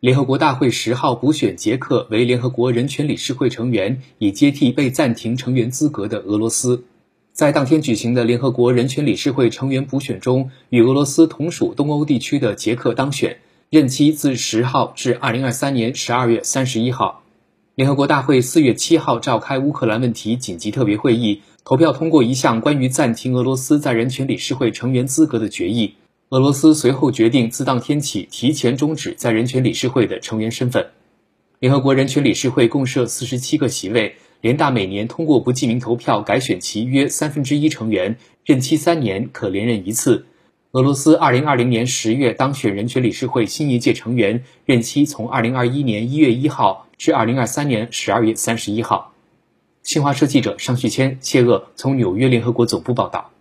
联合国大会十号补选捷克为联合国人权理事会成员，以接替被暂停成员资格的俄罗斯。在当天举行的联合国人权理事会成员补选中，与俄罗斯同属东欧地区的捷克当选，任期自十号至二零二三年十二月三十一号。联合国大会四月七号召开乌克兰问题紧急特别会议，投票通过一项关于暂停俄罗斯在人权理事会成员资格的决议。俄罗斯随后决定自当天起提前终止在人权理事会的成员身份。联合国人权理事会共设四十七个席位，联大每年通过不记名投票改选其约三分之一成员，任期三年，可连任一次。俄罗斯二零二零年十月当选人权理事会新一届成员，任期从二零二一年一月一号至二零二三年十二月三十一号。新华社记者尚旭谦、谢鄂从纽约联合国总部报道。